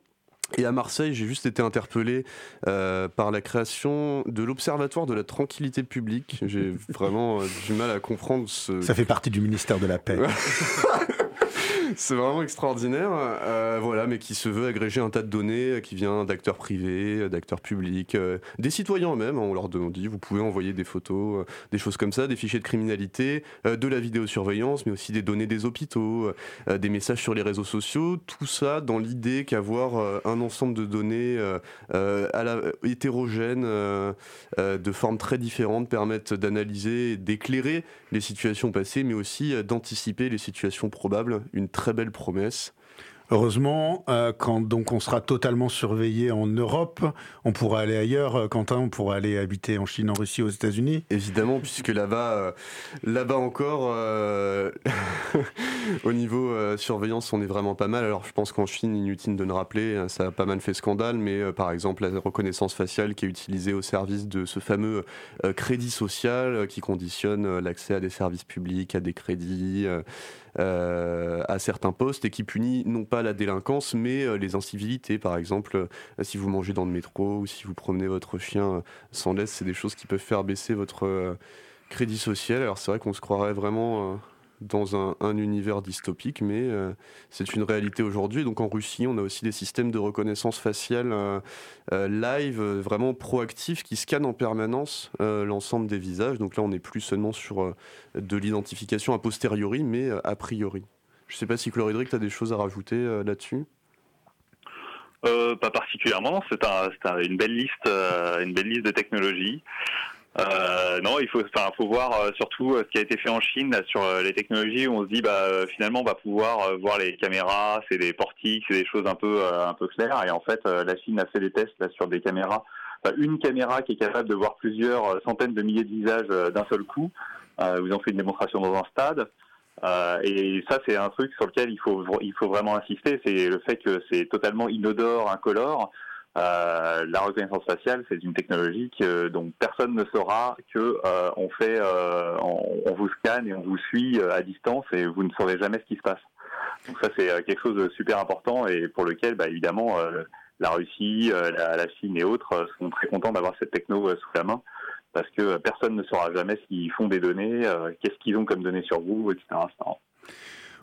Et à Marseille, j'ai juste été interpellé euh, par la création de l'Observatoire de la tranquillité publique. J'ai vraiment euh, du mal à comprendre ce... Ça fait partie du ministère de la Paix. c'est vraiment extraordinaire. Euh, voilà, mais qui se veut agréger un tas de données qui vient d'acteurs privés, d'acteurs publics, euh, des citoyens eux-mêmes. On leur dit, vous pouvez envoyer des photos, euh, des choses comme ça, des fichiers de criminalité, de la vidéosurveillance, mais aussi des données des hôpitaux, des messages sur les réseaux sociaux. Tout ça dans l'idée qu'avoir un ensemble de données à hétérogènes, de formes très différentes, permettent d'analyser, d'éclairer les situations passées, mais aussi d'anticiper les situations probables. Une très belle promesse. Heureusement, euh, quand donc on sera totalement surveillé en Europe, on pourra aller ailleurs. Euh, Quentin, on pourra aller habiter en Chine, en Russie, aux États-Unis. Évidemment, puisque là-bas, euh, là-bas encore, au niveau surveillance, on est vraiment pas mal. Alors, je pense qu'en Chine, inutile de le rappeler, ça a pas mal fait scandale, mais par exemple, la reconnaissance faciale qui est utilisée au service de ce fameux crédit social qui conditionne l'accès à des services publics, à des crédits. Euh, à certains postes et qui punit non pas la délinquance mais euh, les incivilités. Par exemple, euh, si vous mangez dans le métro ou si vous promenez votre chien sans laisse, c'est des choses qui peuvent faire baisser votre crédit social. Alors c'est vrai qu'on se croirait vraiment dans un, univers dystopique, mais euh, c'est une réalité aujourd'hui. Donc en Russie, on a aussi des systèmes de reconnaissance faciale euh, euh, live, vraiment proactifs, qui scannent en permanence l'ensemble des visages. Donc là, on n'est plus seulement sur de l'identification a posteriori, mais a priori. Je ne sais pas si Chloridric, tu as des choses à rajouter là-dessus? Pas particulièrement. C'est une une belle liste de technologies. Euh, non, il faut, enfin, faut voir euh, surtout euh, ce qui a été fait en Chine sur les technologies où on se dit, bah, finalement, on va pouvoir voir les caméras, c'est des portiques, c'est des choses un peu, un peu claires. Et en fait, la Chine a fait des tests là sur des caméras, une caméra qui est capable de voir plusieurs centaines de milliers de visages d'un seul coup. vous en fait une démonstration dans un stade. et ça, c'est un truc sur lequel il faut, il faut vraiment insister, c'est le fait que c'est totalement inodore, incolore. Euh, la reconnaissance faciale, c'est une technologie dont personne ne saura que euh, euh, on, vous scanne et on vous suit à distance et vous ne saurez jamais ce qui se passe. Donc ça, c'est quelque chose de super important et pour lequel, bah, évidemment, la Russie, la, Chine et autres sont très contents d'avoir cette techno sous la main parce que personne ne saura jamais s'ils font des données, qu'est-ce qu'ils ont comme données sur vous, etc.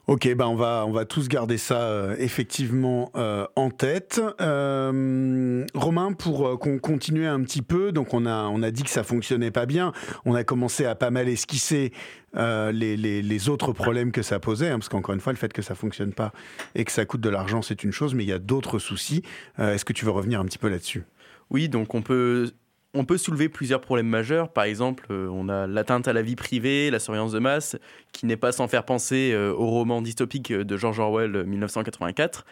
Ok, ben on va on va tous garder ça euh, effectivement euh, en tête. Euh, Romain, pour qu'on continue un petit peu, donc on a on a dit que ça fonctionnait pas bien. On a commencé à pas mal esquisser les, les, autres problèmes que ça posait, hein, parce qu'encore une fois, le fait que ça fonctionne pas et que ça coûte de l'argent, c'est une chose, mais il y a d'autres soucis. Est-ce que tu veux revenir un petit peu là-dessus? Oui, donc on peut on peut soulever plusieurs problèmes majeurs. Par exemple, euh, on a l'atteinte à la vie privée, la surveillance de masse, qui n'est pas sans faire penser euh, au roman dystopique de George Orwell 1984.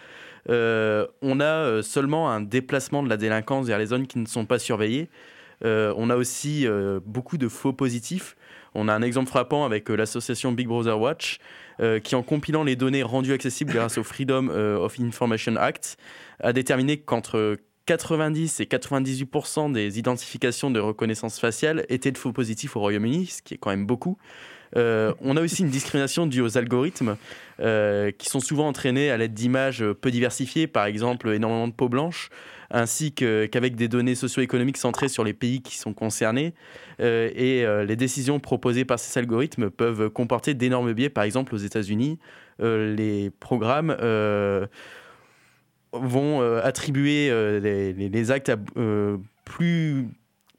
Euh, on a seulement un déplacement de la délinquance vers les zones qui ne sont pas surveillées. on a aussi beaucoup de faux positifs. On a un exemple frappant avec l'association Big Brother Watch, qui en compilant les données rendues accessibles grâce au Freedom of Information Act, a déterminé qu'entre 90 et 98% des identifications de reconnaissance faciale étaient de faux positifs au Royaume-Uni, ce qui est quand même beaucoup. Euh, on a aussi une discrimination due aux algorithmes euh, qui sont souvent entraînés à l'aide d'images peu diversifiées, par exemple énormément de peau blanche, ainsi qu'avec des données socio-économiques centrées sur les pays qui sont concernés. Euh, et les décisions proposées par ces algorithmes peuvent comporter d'énormes biais, par exemple aux États-Unis. les programmes vont euh, attribuer euh, les, actes euh, plus,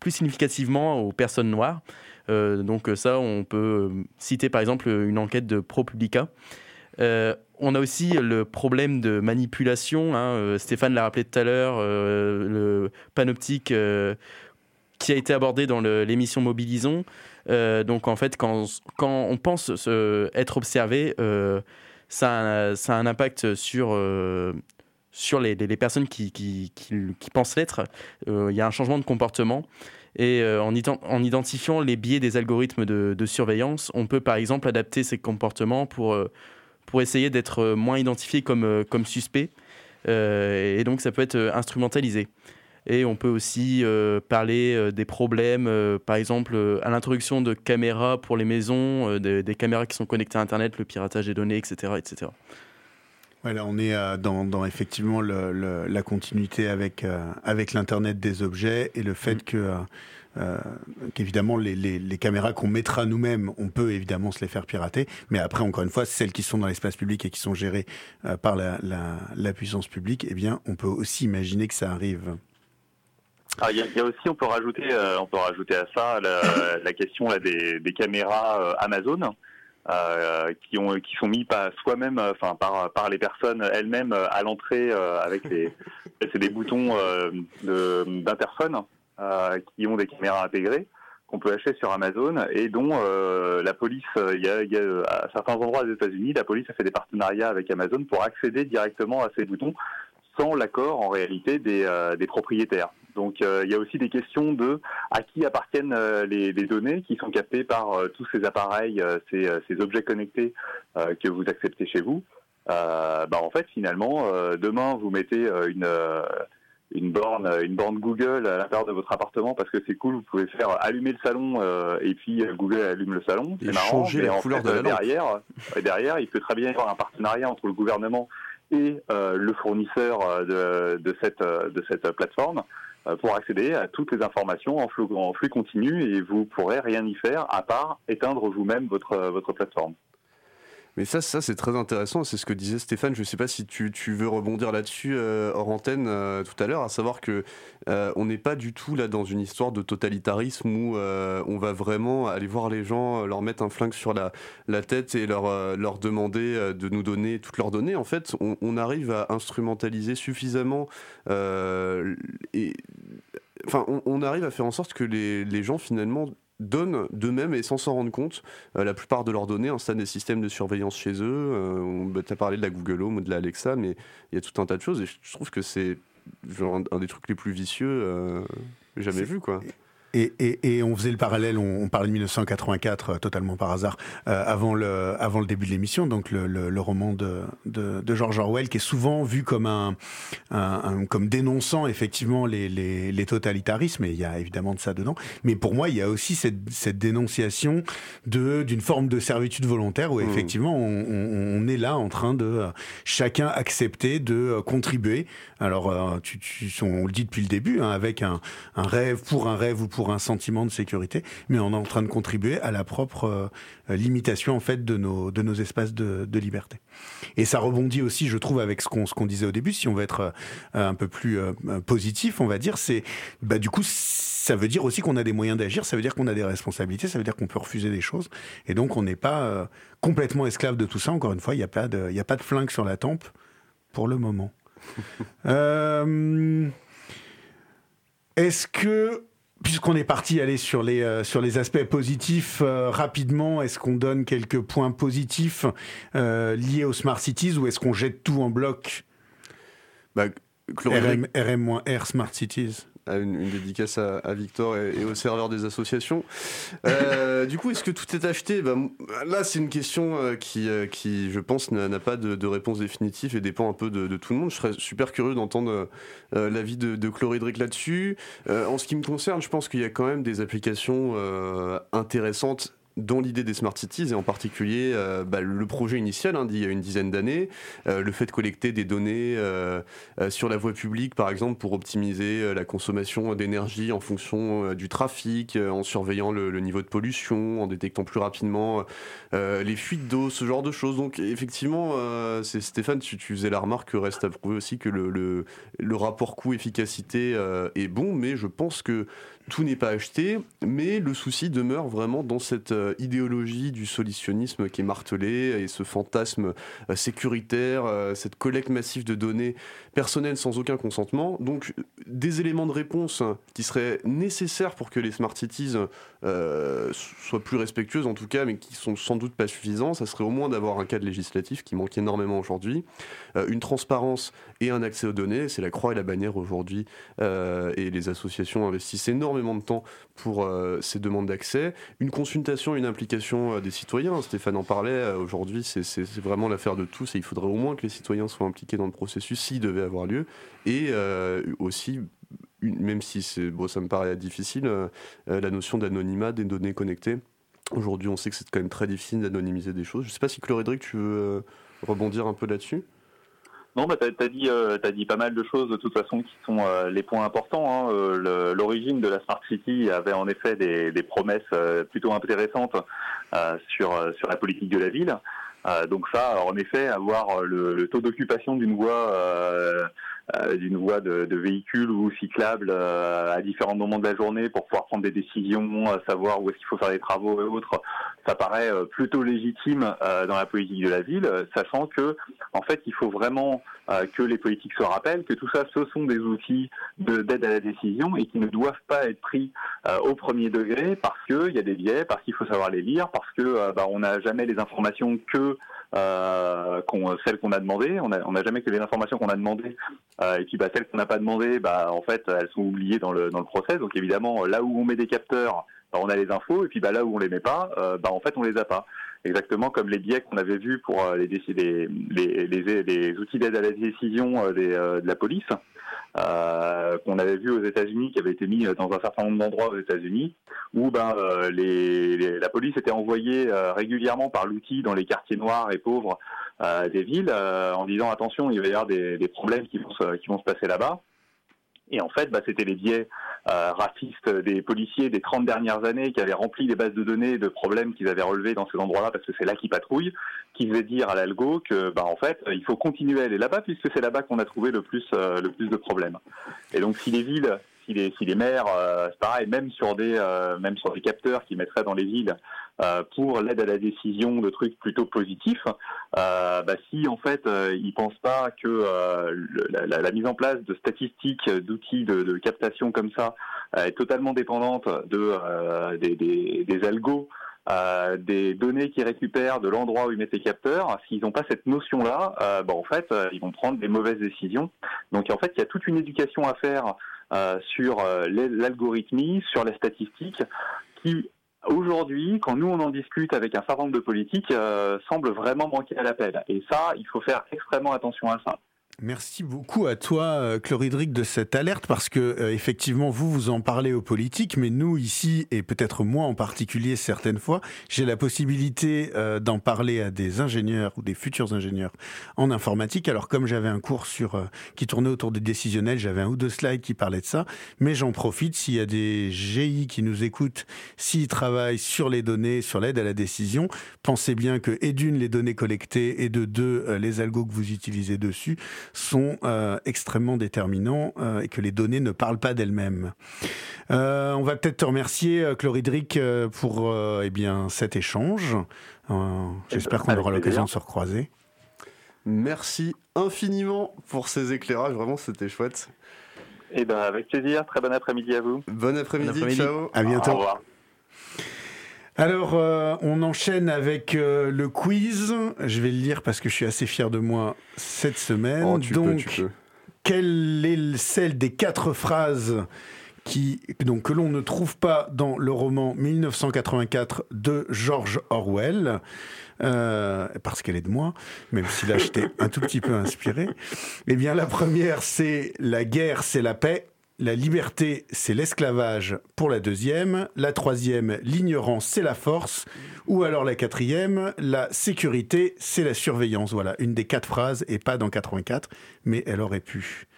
plus significativement aux personnes noires. donc ça, on peut citer par exemple une enquête de ProPublica. on a aussi le problème de manipulation. Hein, Stéphane l'a rappelé tout à l'heure, le panoptique qui a été abordé dans l'émission Mobilisons. donc en fait, quand, on pense être observé, ça, a un impact sur sur les, personnes qui, qui, pensent l'être, euh, il y a un changement de comportement. Et euh, en, en, identifiant les biais des algorithmes de, surveillance, on peut par exemple adapter ces comportements pour, euh, pour essayer d'être moins identifié comme, comme suspect. et donc ça peut être instrumentalisé. Et on peut aussi parler des problèmes, par exemple, à l'introduction de caméras pour les maisons, des, des, caméras qui sont connectées à Internet, le piratage des données, etc. etc. Voilà, on est euh, dans, dans, effectivement le, la continuité avec, euh, avec l'Internet des objets et le fait mm. que qu'évidemment les, les, caméras qu'on mettra nous-mêmes, on peut évidemment se les faire pirater, mais après encore une fois, celles qui sont dans l'espace public et qui sont gérées par la, la, puissance publique, eh bien, on peut aussi imaginer que ça arrive. Ah, il y, a aussi, on peut rajouter, on peut rajouter à ça la, question là, des, des caméras Amazon. Euh, qui ont qui sont mis par soi-même, euh, enfin par par les personnes elles-mêmes euh, à l'entrée avec les c'est des boutons d'interphone qui ont des caméras intégrées qu'on peut acheter sur Amazon et dont la police, il y, a, à certains endroits des États-Unis, la police a fait des partenariats avec Amazon pour accéder directement à ces boutons sans l'accord en réalité des, des propriétaires. Donc euh, il y a aussi des questions de à qui appartiennent euh, les, données qui sont captées par euh, tous ces appareils, ces, objets connectés que vous acceptez chez vous. bah en fait finalement demain vous mettez une une borne, une borne Google à l'intérieur de votre appartement parce que c'est cool, vous pouvez faire allumer le salon et puis Google allume le salon. C'est marrant, mais en fait, derrière, derrière, il peut très bien y avoir un partenariat entre le gouvernement et le fournisseur de, de, cette, de cette plateforme pour accéder à toutes les informations en flux, en flux continu et vous pourrez rien y faire à part éteindre vous-même votre, votre plateforme. Mais ça, ça c'est très intéressant. C'est ce que disait Stéphane. Je ne sais pas si tu, veux rebondir là-dessus euh, hors antenne euh, tout à l'heure, à savoir que euh, on n'est pas du tout là dans une histoire de totalitarisme où on va vraiment aller voir les gens, leur mettre un flingue sur la, tête et leur, demander de nous donner toutes leurs données. En fait, on, arrive à instrumentaliser suffisamment enfin, on, arrive à faire en sorte que les gens finalement donnent d'eux-mêmes et sans s'en rendre compte euh, la plupart de leurs données, installent des systèmes de surveillance chez eux. Euh, bah, tu as parlé de la Google Home ou de la Alexa, mais il y a tout un tas de choses et je trouve que c'est un, des trucs les plus vicieux euh, jamais vu quoi. Et, et, et, on faisait le parallèle, on, on parlait de 1984 euh, totalement par hasard, euh, avant, le, avant le début de l'émission, donc le, le, le roman de, de, de, George Orwell, qui est souvent vu comme, un, un, comme dénonçant effectivement les, les, les, totalitarismes, et il y a évidemment de ça dedans. Mais pour moi, il y a aussi cette, cette dénonciation d'une forme de servitude volontaire où mmh. effectivement on, on, est là en train de euh, chacun accepter de contribuer. Alors, tu, tu, on le dit depuis le début, hein, avec un, un rêve, pour un rêve ou pour un sentiment de sécurité, mais on est en train de contribuer à la propre euh, limitation en fait de nos de nos espaces de, de, liberté. Et ça rebondit aussi, je trouve, avec ce qu'on ce qu'on disait au début. Si on veut être euh, un peu plus euh, positif, on va dire, c'est bah du coup ça veut dire aussi qu'on a des moyens d'agir, ça veut dire qu'on a des responsabilités, ça veut dire qu'on peut refuser des choses, et donc on n'est pas complètement esclave de tout ça. Encore une fois, il n'y a pas de il a pas de flingue sur la tempe pour le moment. Est-ce que Puisqu'on est parti aller sur les, euh, sur les aspects positifs euh, rapidement, est-ce qu'on donne quelques points positifs euh, liés aux Smart Cities ou est-ce qu'on jette tout en bloc bah, RM, RM-R Smart Cities? Une, une, dédicace à, Victor et, au serveur des associations. Euh, du coup, est-ce que tout est acheté? Ben, Là, c'est une question euh, qui, euh, qui, je pense, n'a pas de, réponse définitive et dépend un peu de, tout le monde. Je serais super curieux d'entendre l'avis de, de Chloridric là-dessus. en ce qui me concerne, je pense qu'il y a quand même des applications intéressantes dans l'idée des smart cities et en particulier euh, bah, le projet initial hein, d'il y a une dizaine d'années, euh, le fait de collecter des données euh, sur la voie publique par exemple pour optimiser la consommation d'énergie en fonction du trafic, en surveillant le, niveau de pollution, en détectant plus rapidement les fuites d'eau, ce genre de choses. Donc effectivement, c'est Stéphane, tu, tu, faisais la remarque que reste à prouver aussi que le rapport coût-efficacité est bon, mais je pense que tout n'est pas acheté, mais le souci demeure vraiment dans cette euh, idéologie du solutionnisme qui est martelée et ce fantasme euh, sécuritaire, euh, cette collecte massive de données personnelles sans aucun consentement. Donc des éléments de réponse qui seraient nécessaires pour que les smart cities soient plus respectueuses en tout cas, mais qui sont sans doute pas suffisants. Ça serait au moins d'avoir un cadre législatif qui manque énormément aujourd'hui, une transparence et un accès aux données. C'est la croix et la bannière aujourd'hui, et les associations investissent énormément énormément de temps pour euh, ces demandes d'accès. Une consultation, une implication euh, des citoyens, Stéphane en parlait, euh, aujourd'hui c'est vraiment l'affaire de tous et il faudrait au moins que les citoyens soient impliqués dans le processus s'il devait avoir lieu. Et aussi, même si bon, ça me paraît difficile, la notion d'anonymat des données connectées. Aujourd'hui, on sait que c'est quand même très difficile d'anonymiser des choses. Je ne sais pas si Chloridric, tu veux rebondir un peu là-dessus? Non, bah, tu as, dit, euh, dit pas mal de choses de toute façon qui sont euh, les points importants. Hein. Euh, l'origine de la Smart City avait en effet des, des promesses plutôt intéressantes sur, sur la politique de la ville. donc ça, en effet, avoir le, le taux d'occupation d'une voie euh, d'une voie de, de, véhicules ou cyclables euh, à différents moments de la journée pour pouvoir prendre des décisions, savoir où est-ce qu'il faut faire des travaux et autres, ça paraît euh, plutôt légitime dans la politique de la ville, sachant que en fait il faut vraiment que les politiques se rappellent que tout ça ce sont des outils d'aide à la décision et qui ne doivent pas être pris au premier degré parce qu'il y a des biais, parce qu'il faut savoir les lire, parce que bah, on n'a jamais les informations que euh, celles qu'on a demandées. On n'a jamais que les informations qu'on a demandées. Euh, et puis bah, celles qu'on n'a pas demandées, bah, en fait, elles sont oubliées dans le, dans le process. Donc évidemment, là où on met des capteurs, on a les infos. Et puis bah, là où on les met pas, euh, bah, en fait, on les a pas. Exactement comme les biais qu'on avait vus pour euh, les, les, outils d'aide à la décision euh, de la police qu'on avait vu aux États-Unis, qui avait été mis dans un certain nombre d'endroits aux États-Unis, où ben la police était envoyée régulièrement par l'outil dans les quartiers noirs et pauvres des villes, en disant attention, il va y avoir des, problèmes qui vont se passer là-bas. Et en fait, bah, c'était les biais euh, racistes des policiers des 30 dernières années qui avaient rempli les bases de données de problèmes qu'ils avaient relevés dans ces endroits-là parce que c'est là qu'ils patrouillent, qui faisaient dire à l'algo que, bah, en fait, il faut continuer à aller là-bas puisque c'est là-bas qu'on a trouvé le plus, euh, le plus de problèmes. Et donc, si les villes si les, si les maires, euh, c'est pareil, même sur des, euh, même sur des capteurs qui mettraient dans les villes pour l'aide à la décision de trucs plutôt positifs, bah, si en fait ils pensent pas que la, la, mise en place de statistiques, d'outils de, captation comme ça est totalement dépendante de des, algos euh, des données qu'ils récupèrent de l'endroit où ils mettent les capteurs, s'ils n'ont pas cette notion-là, euh, bah, en fait, ils vont prendre des mauvaises décisions. Donc en fait, il y a toute une éducation à faire euh, sur euh, l'algorithmie, sur les statistiques, qui aujourd'hui, quand nous on en discute avec un certain nombre de politiques, euh, semble vraiment manquer à l'appel. Et ça, il faut faire extrêmement attention à ça. Merci beaucoup à toi, euh, Chloridric, de cette alerte, parce que euh, effectivement, vous vous en parlez aux politiques, mais nous ici, et peut-être moi en particulier certaines fois, j'ai la possibilité euh, d'en parler à des ingénieurs ou des futurs ingénieurs en informatique. Alors comme j'avais un cours sur qui tournait autour des décisionnels, j'avais un ou deux slides qui parlaient de ça, mais j'en profite s'il y a des GI qui nous écoutent, s'ils travaillent sur les données, sur l'aide à la décision, pensez bien que et d'une les données collectées et de deux les algos que vous utilisez dessus sont euh, extrêmement déterminants euh, et que les données ne parlent pas d'elles-mêmes. Euh, on va peut-être te remercier, Chloridric, pour eh bien, cet échange. J'espère qu'on aura l'occasion de se recroiser. Merci infiniment pour ces éclairages, vraiment c'était chouette. Et eh ben avec plaisir, très bon après-midi à vous. Bon après-midi, ciao. À bientôt. Au revoir. Alors, euh, on enchaîne avec euh, le quiz. Je vais le lire parce que je suis assez fier de moi cette semaine. Oh, Donc, quelle est celle des quatre phrases qui, donc, que l'on ne trouve pas dans le roman 1984 de George Orwell? Euh, parce qu'elle est de moi, même si là j'étais un tout petit peu inspiré. Eh bien, la première, c'est la guerre, c'est la paix. La liberté, c'est l'esclavage pour la deuxième. La troisième, l'ignorance, c'est la force. Ou alors la quatrième, la sécurité, c'est la surveillance. Voilà, une des quatre phrases, et pas dans 84, mais elle aurait pu.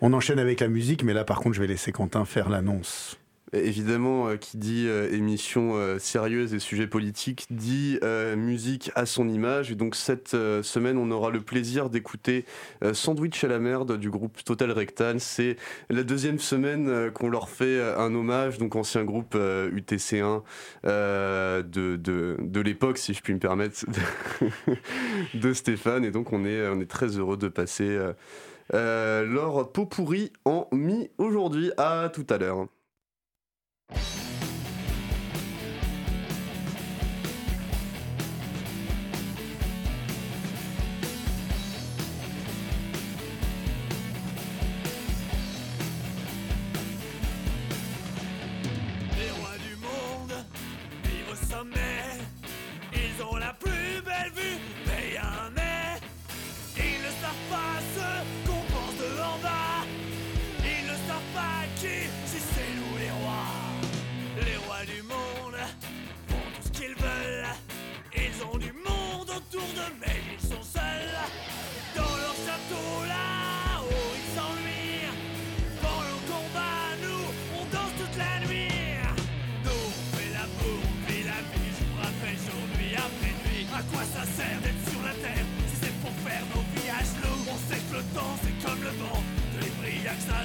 On enchaîne avec la musique, mais là par contre, je vais laisser Quentin faire l'annonce. Évidemment, euh, qui dit euh, émission euh, sérieuse et sujet politique dit musique à son image. Et donc cette semaine, on aura le plaisir d'écouter Sandwich à la merde du groupe Total Rectal. C'est la deuxième semaine qu'on leur fait un hommage, donc ancien groupe UTC1 de, de, de l'époque, si je puis me permettre, de, Stéphane. Et donc on est, on est très heureux de passer leur pot pourri en mi aujourd'hui. À tout à l'heure. Ils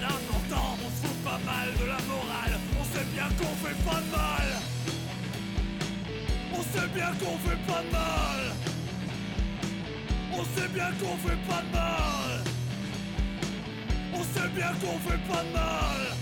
on se fout pas mal de la morale. On sait bien qu'on fait pas de mal. On sait bien qu'on fait pas de mal. On sait bien qu'on fait pas de mal. On sait bien qu'on fait pas de mal.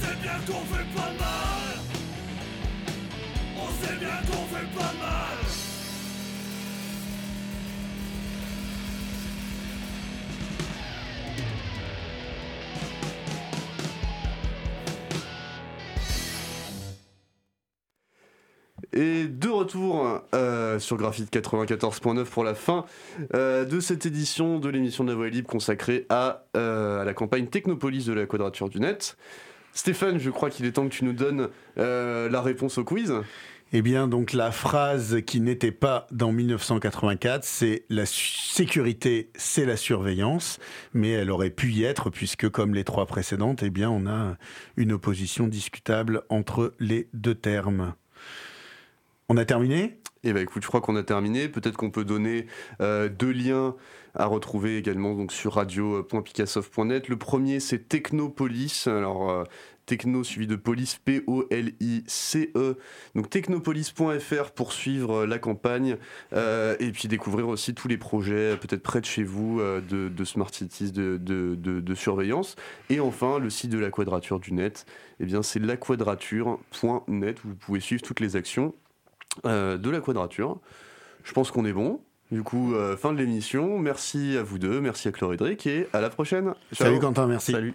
Sait bien qu'on fait pas mal. On sait bien qu'on fait pas mal. Et de retour euh, sur Graphite 94.9 pour la fin euh, de cette édition de l'émission de la Voix libre consacrée euh, à la campagne Technopolis de la Quadrature du Net. Stéphane, je crois qu'il est temps que tu nous donnes euh, la réponse au quiz. Eh bien, donc la phrase qui n'était pas dans 1984, c'est la sécurité, c'est la surveillance, mais elle aurait pu y être puisque, comme les trois précédentes, eh bien, on a une opposition discutable entre les deux termes. On a terminé? Eh ben écoute, je crois qu'on a terminé. Peut-être qu'on peut donner euh, deux liens à retrouver également donc sur radio.picassoft.net. Le premier, c'est Technopolis. Alors, euh, techno suivi de police, P-O-L-I-C-E. Donc, technopolis.fr pour suivre euh, la campagne euh, et puis découvrir aussi tous les projets, peut-être près de chez vous, de, Smart Cities de, de, surveillance. Et enfin, le site de la Quadrature du Net, eh bien, c'est laquadrature.net. Vous pouvez suivre toutes les actions de la Quadrature. Je pense qu'on est bon. Du coup, euh, fin de l'émission. Merci à vous deux, merci à Chloridric et à la prochaine. Ciao. Salut Quentin, merci. Salut.